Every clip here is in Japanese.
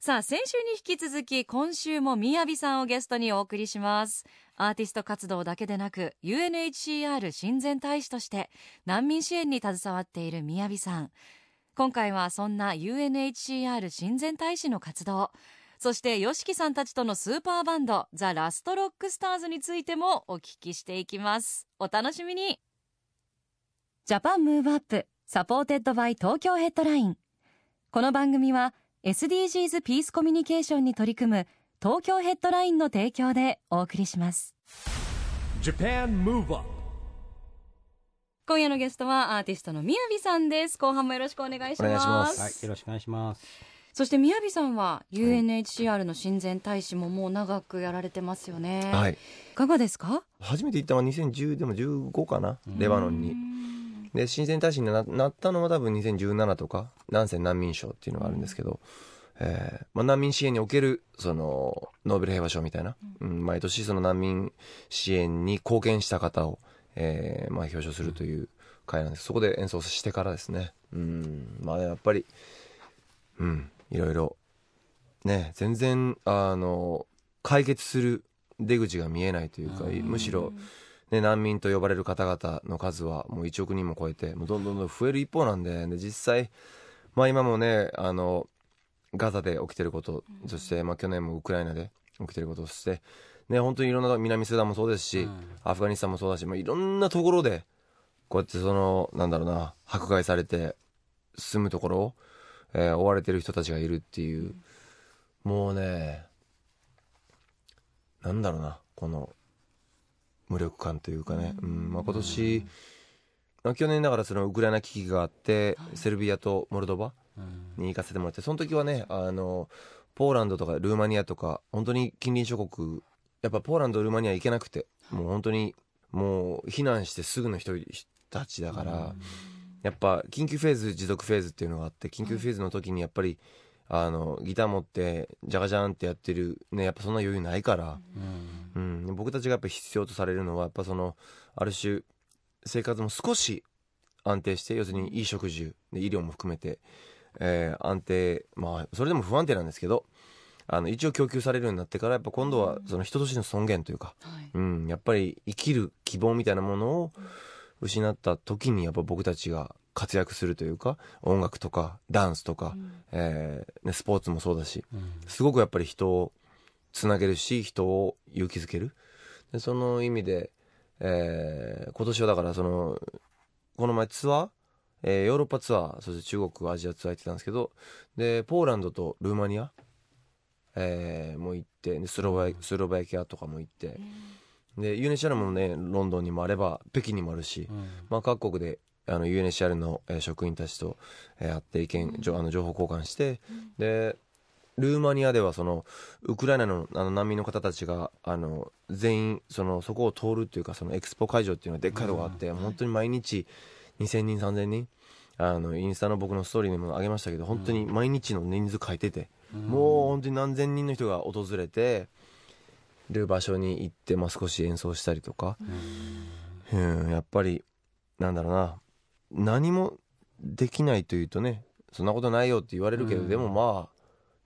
さあ先週に引き続き今週も MIYAVIさんをゲストにお送りします。アーティスト活動だけでなく UNHCR 親善大使として難民支援に携わっている MIYAVIさん。今回はそんな UNHCR 親善大使の活動そして YOSHIKI さんたちとのスーパーバンド THE LAST ROCKSTARS についてもお聞きしていきます。お楽しみに。 Japan Move Up supported by Tokyo Headline。この番組は SDGs ピースコミュニケーションに取り組む東京ヘッドラインの提供でお送りします。Japan Move Up 今夜のゲストはアーティストのみやびさんです。後半もよろしくお願いします。お願いします。はいよろしくお願いします。そしてみやびさんは UNHCR の親善大使ももう長くやられてますよね、はい。いかがですか？初めて行ったのは2010でも15かな？レバノンにで親善大使にななったのは多分2017とか南西難民賞っていうのがあるんですけど、えーまあ、難民支援におけるそのノーベル平和賞みたいな、うん。毎年その難民支援に貢献した方を、えーまあ、表彰するという会なんです。そこで演奏してからですね。うん。まあやっぱりうんいろいろね全然あの解決する出口が見えないというかむしろね、難民と呼ばれる方々の数はもう1億人も超えてもうどんどんどん増える一方なんでで実際、まあ、今もねあのガザで起きてること、そして、まあ、去年もウクライナで起きてることそして、ね、本当にいろんな南スーダンもそうですし、アフガニスタンもそうだし、まあ、いろんなところでこうやってそのなんだろうな迫害されて住むところを、えー追われてる人たちがいるっていう、もうねなんだろうなこの無力感というかね、うん。まあ、今年、まあ、去年だからそのウクライナ危機があって、セルビアとモルドバに行かせてもらってその時はねあのポーランドとかルーマニアとか本当に近隣諸国やっぱポーランドルーマニア行けなくてもう本当にもう避難してすぐの人たちだから、やっぱ緊急フェーズ持続フェーズっていうのがあって緊急フェーズの時にやっぱりあのギター持ってジャガジャンってやってるねやっぱそんな余裕ないから、うん、僕たちがやっぱ必要とされるのはやっぱそのある種生活も少し安定して要するにいい食事で医療も含めて、えー安定まあそれでも不安定なんですけどあの一応供給されるようになってからやっぱ今度はその人としての尊厳というか、はい。うん、やっぱり生きる希望みたいなものを失った時にやっぱ僕たちが活躍するというか音楽とかダンスとか、えーね、スポーツもそうだしすごくやっぱり人をつなげるし人を勇気づける。でその意味で、えー今年はだからそのこの前ツアー、えーヨーロッパツアーそして中国アジアツアー行ってたんですけどでポーランドとルーマニア、えーも行ってでスロバイスロバキアとかも行って、で UNHCR もねロンドンにもあれば北京にもあるし、まあ、各国であの UNHCR の、えー職員たちと、えー会って意見、じょあの情報交換して、でルーマニアではそのウクライナのあの難民の方たちがあの全員そのそこを通るっていうかそのエクスポ会場っていうのがでっかいとこがあって、本当に毎日2000人3000人あのインスタの僕のストーリーにも上げましたけど本当に毎日の人数書いてて、もう本当に何千人の人が訪れてる場所に行って、まあ、少し演奏したりとか、うん、やっぱりなんだろうな何もできないというとねそんなことないよって言われるけど、でもまあ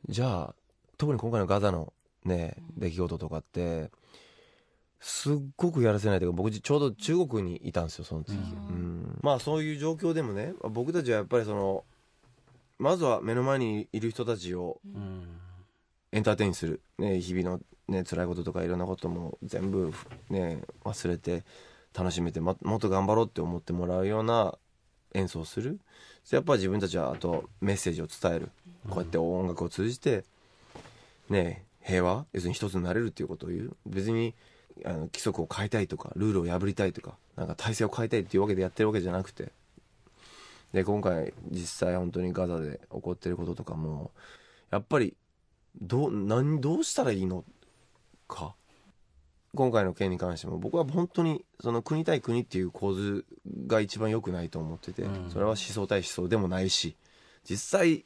じゃあ特に今回のガザのね出来事とかってすっごくやらせないというか僕ちょうど中国にいたんですよその時、うん。まあそういう状況でもね僕たちはやっぱりそのまずは目の前にいる人たちをエンターテインする、ね、日々の、ね、辛いこととかいろんなことも全部、ね、忘れて楽しめて、ま、もっと頑張ろうって思ってもらうような演奏する。やっぱ自分たちはあとメッセージを伝える。こうやって音楽を通じて、ね、平和要するに一つになれるっていうことを言う。別にあの規則を変えたいとかルールを破りたいとかなんか体制を変えたいっていうわけでやってるわけじゃなくて。で今回実際本当にガザで起こってることとかもやっぱりどう何どうしたらいいのか。今回の件に関しても僕は本当にその国対国っていう構図が一番良くないと思ってて、うん。それは思想対思想でもないし実際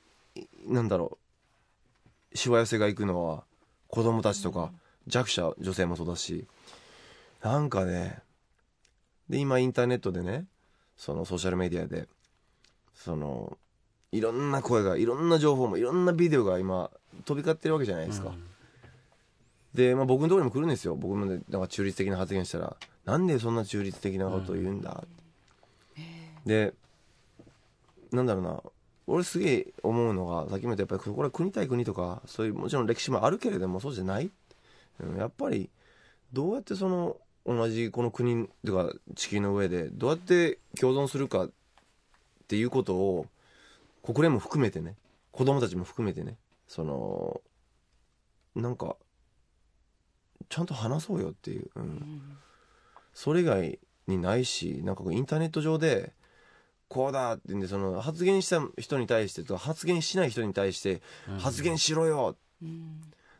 なんだろうしわ寄せが行くのは子供たちとか弱者女性もそうだしなんかねで今インターネットでねそのソーシャルメディアでそのいろんな声がいろんな情報もいろんなビデオが今飛び交ってるわけじゃないですか、で、まあ、僕のところにも来るんですよ。僕もねなんか中立的な発言したらなんでそんな中立的なことを言うんだ、でなんだろうな。俺すげえ思うのがさっきも言ったやっぱりこれは国対国とかそういうもちろん歴史もあるけれどもそうじゃない、うん、やっぱりどうやってその同じこの国とか地球の上でどうやって共存するかっていうことを国連も含めてね子供たちも含めてねそのなんかちゃんと話そうよっていう、うん、それ以外にないしなんかインターネット上でこうだってんでその発言した人に対してとか発言しない人に対して発言しろよ、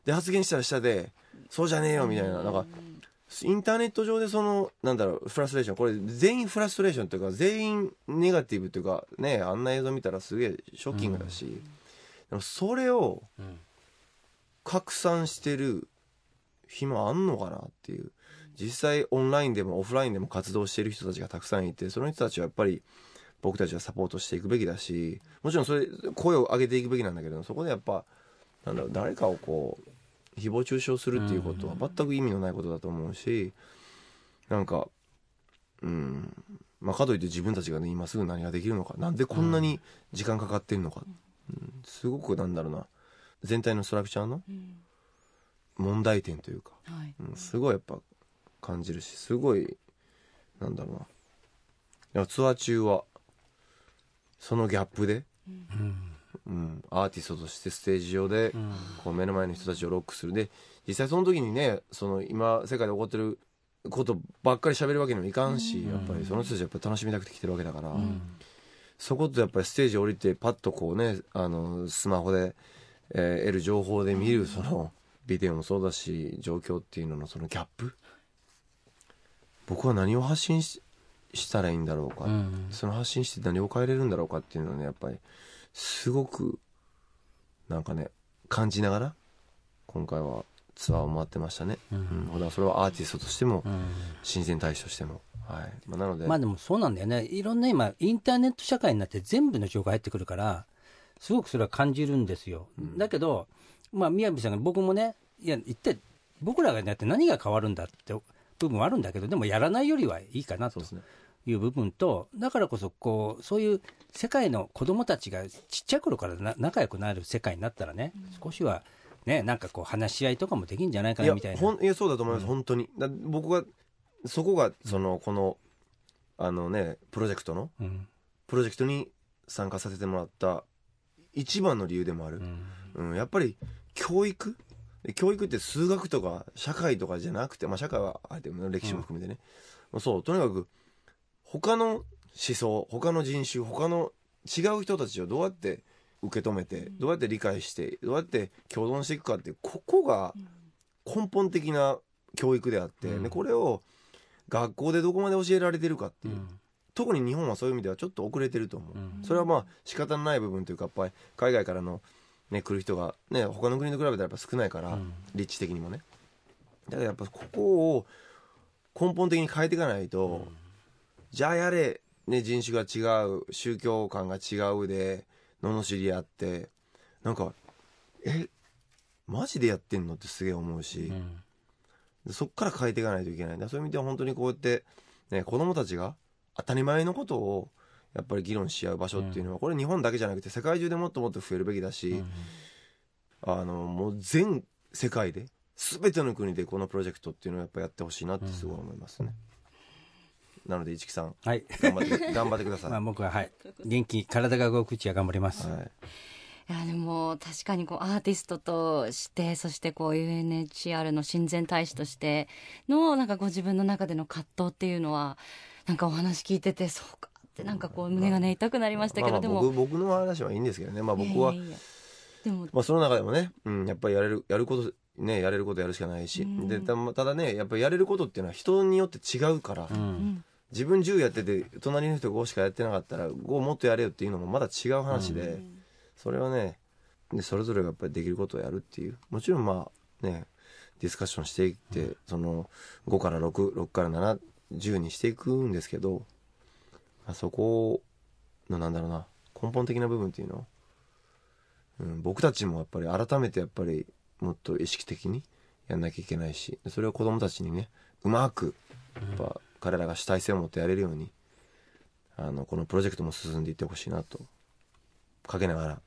で発言したら下でそうじゃねえよみたいな。なんかインターネット上でそのなんだろうフラストレーションこれ全員フラストレーションというか全員ネガティブというかねあんな映像見たらすげえショッキングだし、でもそれをうん。拡散してる暇あんのかなっていう。実際オンラインでもオフラインでも活動している人たちがたくさんいてその人たちはやっぱり僕たちはサポートしていくべきだしもちろんそれ声を上げていくべきなんだけどそこでやっぱなんだろう誰かをこう誹謗中傷するっていうことは全く意味のないことだと思うしなんかうんまあかといって自分たちがね今すぐ何ができるのかなんでこんなに時間かかってんのか、うん、すごくなんだろうな。全体のストラクチャーの問題点というか、はい。うん、すごいやっぱ感じるしすごいなんだろうな。いやツアー中はそのギャップで、うん、アーティストとしてステージ上で、こう目の前の人たちをロックする。で実際その時にねその今世界で起こってることばっかり喋るわけにもいかんし、やっぱりその人たちはやっぱ楽しみたくて来てるわけだから、そことやっぱりステージ降りてパッとこうねあのスマホで、えー得る情報で見るそのビデオもそうだし状況っていうののそのギャップ？僕は何を発信ししたらいいんだろうか、うん。その発信して何を変えれるんだろうかっていうのはねやっぱりすごくなんかね感じながら今回はツアーを回ってましたね、うん。だからそれはアーティストとしても、親善大使としても、はい。まあ、なので、まあでもそうなんだよね。いろんな今インターネット社会になって全部の情報が入ってくるからすごくそれは感じるんですよ、だけどまあ宮城さんが僕もねいや一体僕らがやって何が変わるんだって部分はあるんだけどでもやらないよりはいいかなとそうですね。いう部分とだからこそこうそういう世界の子供たちがちっちゃい頃からな仲良くなる世界になったらね、少しはねなんかこう話し合いとかもできるんじゃないかいやなみたいな。ほんいやそうだと思います、本当に。だ僕がそこがそのこのあのねプロジェクトのうん。プロジェクトに参加させてもらった一番の理由でもある、うん。うん、やっぱり教育？で教育って数学とか社会とかじゃなくて、まあ、社会はあえて歴史も含めてね、もうそう。とにかく他の思想他の人種他の違う人たちをどうやって受け止めてどうやって理解してどうやって共存していくかってここが根本的な教育であって、うん。でこれを学校でどこまで教えられてるかっていう、うん。特に日本はそういう意味ではちょっと遅れてると思う、うん。それはまあ仕方のない部分というかやっぱり海外からの、ね、来る人が、ね、他の国と比べたらやっぱ少ないから、うん。立地的にもね。だからやっぱここを根本的に変えていかないと、じゃあやれ、ね、人種が違う宗教観が違うで罵り合ってなんかえマジでやってんのってすげえ思うし、うん。でそっから変えていかないといけない。そういう意味では本当にこうやって、ね、子供たちが当たり前のことをやっぱり議論し合う場所っていうのは、これ日本だけじゃなくて世界中でもっともっと増えるべきだし、あのもう全世界で全ての国でこのプロジェクトっていうのをやっぱやってほしいなってすごい思いますね、なので市木さんはい。頑張って 頑張ってください、まあ僕ははい。元気体が動くうちは頑張ります、はい。いやでも確かにこうアーティストとしてそしてこう UNHCR の親善大使としてのなんかご自分の中での葛藤っていうのはなんかお話聞いててそうかってなんかこう胸がね痛くなりましたけど、まあまあでも。僕僕の話はいいんですけどね、まあ、僕はいやいやいや。でもまあ、その中でもね、うん、やっぱりやれるやることねやれることやるしかないし、うん。でたただねやっぱりやれることっていうのは人によって違うから、うん。うん。自分10やってて隣の人5しかやってなかったら5もっとやれよっていうのもまだ違う話で、それはねでそれぞれがやっぱりできることをやるっていう。もちろんまあねディスカッションしていって、その5から66から710にしていくんですけど、まあ、そこのなんだろうな根本的な部分っていうの？を、うん、僕たちもやっぱり改めてやっぱりもっと意識的にやんなきゃいけないしそれを子供たちにねうまくやっぱ彼らが主体性を持ってやれるようにあのこのプロジェクトも進んでいってほしいなとかけながら。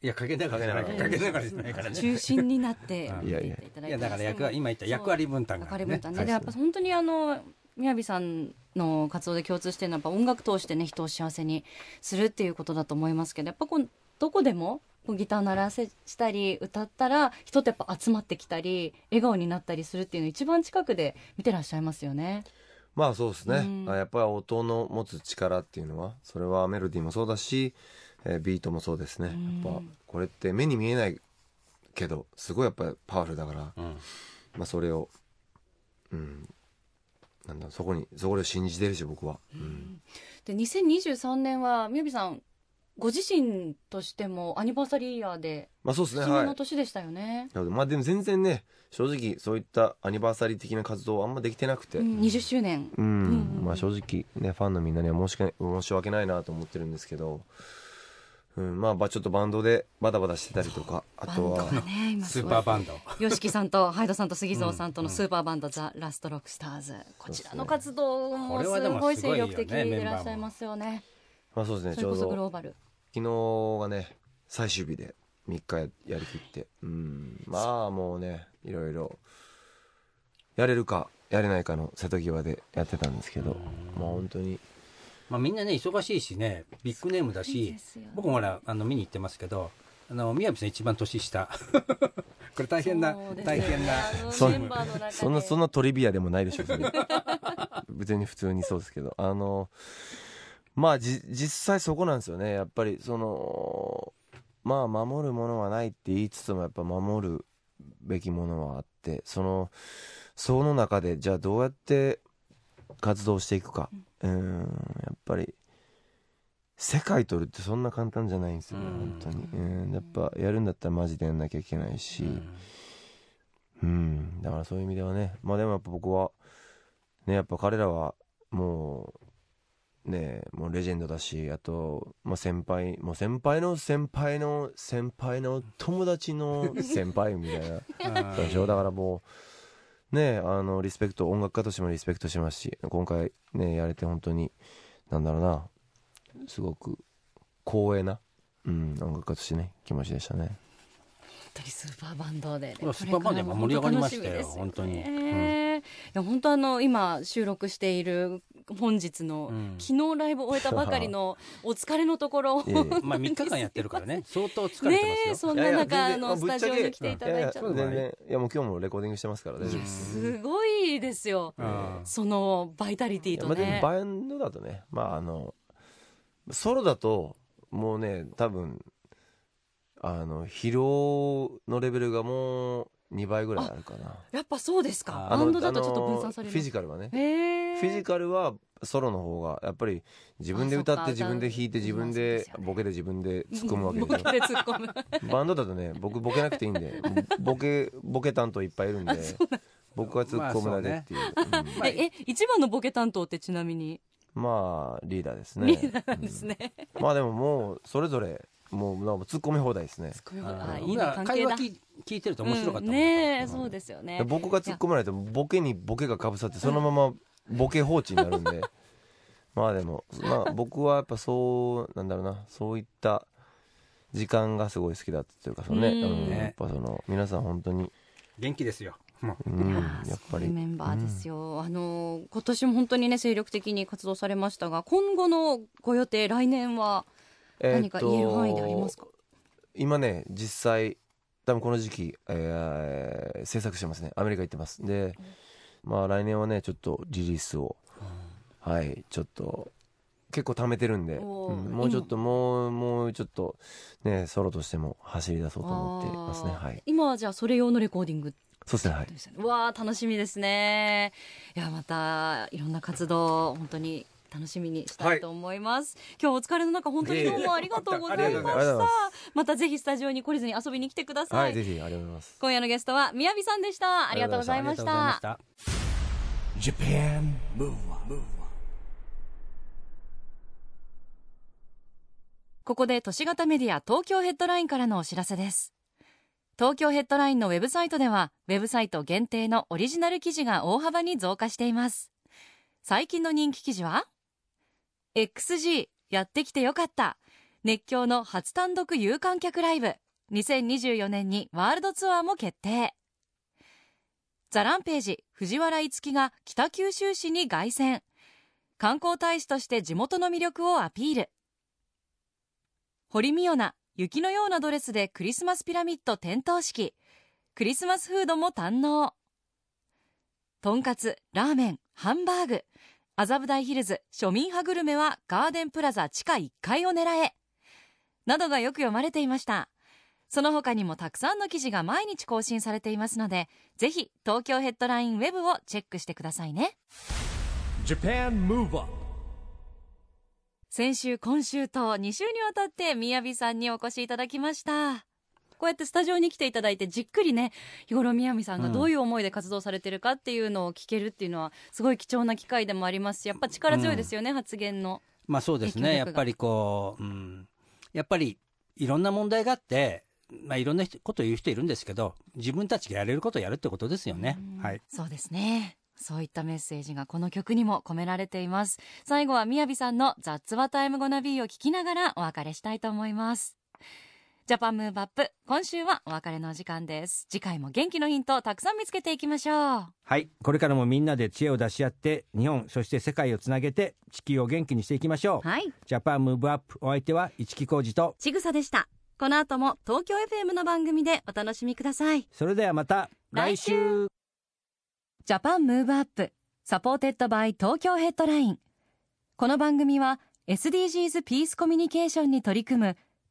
いやかけながらかけながら。じゃないからね。中心になっていただいていやだから役割今言った役割分担が、ね、役割分担ね。はいでやっぱ本当にあの宮城さんの活動で共通してるのはやっぱ音楽通してね人を幸せにするっていうことだと思いますけどやっぱこうどこでもこうギター鳴らせしたり歌ったら人ってやっぱ集まってきたり笑顔になったりするっていうのを一番近くで見てらっしゃいますよね。まあそうですね、うんあやっぱり音の持つ力っていうのはそれはメロディーもそうだし、えービートもそうですね、うん。やっぱこれって目に見えないけどすごいやっぱりパワフルだから、うん。まあ、それをうんなんだそこにそこを信じてるし僕は、うん。で2023年は宮城さんご自身としてもアニバーサリーイヤーでまあそうですね節目はいの年でしたよね。なのでまあでも全然ね正直そういったアニバーサリー的な活動はあんまできてなくて、うん20周年うんうんうん。まあ正直ねファンのみんなには申し訳申し訳ないなと思ってるんですけど、うん、まあまあちょっとバンドでバタバタしてたりとかあとは。スーパーバンド。YOSHIKI さんと ハイドさんと杉蔵さんとのスーパーバンド、ザ・ラストロックスターズ。こちらの活動もすごい精力的でいらっしゃいますよね。まあそうですねそれこちょうど。そグローバル。昨日がね最終日で3日ややりきって。うん。まあもうねいろいろ。やれるかやれないかの瀬戸際でやってたんですけど。まあ本当にまあみんなね忙しいしねビッグネームだし僕もほらあの見に行ってますけどあの宮城さん一番年下。これ大変なね。大変なそんなそんなトリビアでもないでしょ別 に別に普通にそうですけど。あのまあじ実際そこなんですよね。やっぱりそのまあ守るものはないって言いつつもやっぱ守るべきものはあってそのその中でじゃあどうやって活動していくか。うんやっぱり世界取るってそんな簡単じゃないんですよねうん。本当に。うん。やっぱやるんだったらマジでやんなきゃいけないし、うん、だからそういう意味ではね、まあでもやっぱ僕は、ね、やっぱ彼らはもう、ね、もうレジェンドだし、あと、まあ先輩、もう先輩の先輩の先輩の友達の先輩みたいな、うんでしょ？だからもう、ね、あの、リスペクト、音楽家としてもリスペクトしますし、今回ね、やれて本当に、なんだろうな、すごく光栄な、うん、音楽家としてね、気持ちでしたね。本当にスーパーバンドで、これスーパーバンドやっぱ盛り上がりましたよ本当に。ねいや本当あの今収録している本日の、うん。昨日ライブ終えたばかりの お疲れのところ。い えいえ。まあ3日間やってるからね。相当疲れてますよ。そんな中のスタジオに来ていただいちゃって。全然いやもう今日もレコーディングしてますから大丈夫いやですすごいですよ。うん。そのバイタリティとまあ、バンドだとねまああのソロだともうね多分あの疲労のレベルがもう2倍ぐらいあるかな。やっぱそうですか。あバンドだとちょっと分散される。フィジカルはね。へえフィジカルはソロの方がやっぱり自分で歌って自分で弾いて自分でボケで自分で突っ込むわけでしょ で突っ込む。バンドだとね僕ボケなくていいんで ボケボケ担当いっぱいいるんで僕が突っ込むだけっていう、うん。ええ一番のボケ担当ってちなみに？まあリーダーですね。リーダーなんですね、うん。まあでももうそれぞれもうなんか突っ込み放題ですね。あいいみんな会話聞い聞いてると面白かったもんうん。ねえそうですよね。で僕が突っ込まないとボケにボケがかぶさってそのままボケ放置になるんで。まあでも、まあ、僕はやっぱそうなんだろうな。そういった時間がすごい好きだったというかそのねうん。うん。やっぱその皆さん本当に、元気ですよ。もう。うん、いややっぱり。メンバーですよ、あの今年も本当にね精力的に活動されましたが今後のご予定来年は何か言える範囲でありますか、今ね実際多分この時期、えー制作してますね。アメリカ行ってます。でまあ来年はねちょっとリリースを、はいちょっと結構貯めてるんで、うんもうちょっともうもうちょっとねソロとしても走り出そうと思ってますね。はい。今はじゃあそれ用のレコーディングそうですねはい。わあ楽しみですね。いやまたいろんな活動本当に楽しみにしたいと思います、今日お疲れの中本当にどうもありがとうございました。またぜひスタジオに懲りずに遊びに来てください、はいぜひありがとうございます。今夜のゲストは宮城さんでした。ありがとうございました。ここで都市型メディア東京ヘッドラインからのお知らせです。東京ヘッドラインのウェブサイトではウェブサイト限定のオリジナル記事が大幅に増加しています。最近の人気記事は？XG やってきてよかった。熱狂の初単独有観客ライブ。2024年にワールドツアーも決定。ザランページ藤原樹が北九州市に凱旋。観光大使として地元の魅力をアピール。堀美央奈雪のようなドレスでクリスマスピラミッド点灯式。クリスマスフードも堪能。とんかつラーメンハンバーグ。麻布台ヒルズ庶民派グルメはガーデンプラザ地下1階を狙え。などがよく読まれていました。その他にもたくさんの記事が毎日更新されていますのでぜひ東京ヘッドラインウェブをチェックしてくださいね。Japan Move Up 先週今週と2週にわたってみやびさんにお越しいただきましたこうやってスタジオに来ていただいてじっくりね日頃みやびさんがどういう思いで活動されてるかっていうのを聞けるっていうのはすごい貴重な機会でもありますしやっぱ力強いですよね、発言の。まあそうですねやっぱりこう、うん、やっぱりいろんな問題があって、まあ、いろんな人ことを言う人いるんですけど自分たちがやれることをやるってことですよね。はい。そうですね。そういったメッセージがこの曲にも込められています。最後は MIYAVIさんの「That's What I'm Gonna Be を聞きながらお別れしたいと思います Japan Move Up 今週はお別れのお時間です。次回も元気のヒントをたくさん見つけていきましょう。はい。これからもみんなで知恵を出し合って日本そして世界をつなげて地球を元気にしていきましょう、はい。 Japan Move Up お相手は一木広治と。ちぐさでした。この後も東京 FM の番組でお楽しみください。それではまた来週。 Japan Move Up supported by Tokyo Headline。この番組は SDGs ピースコミュニケーションに取り組む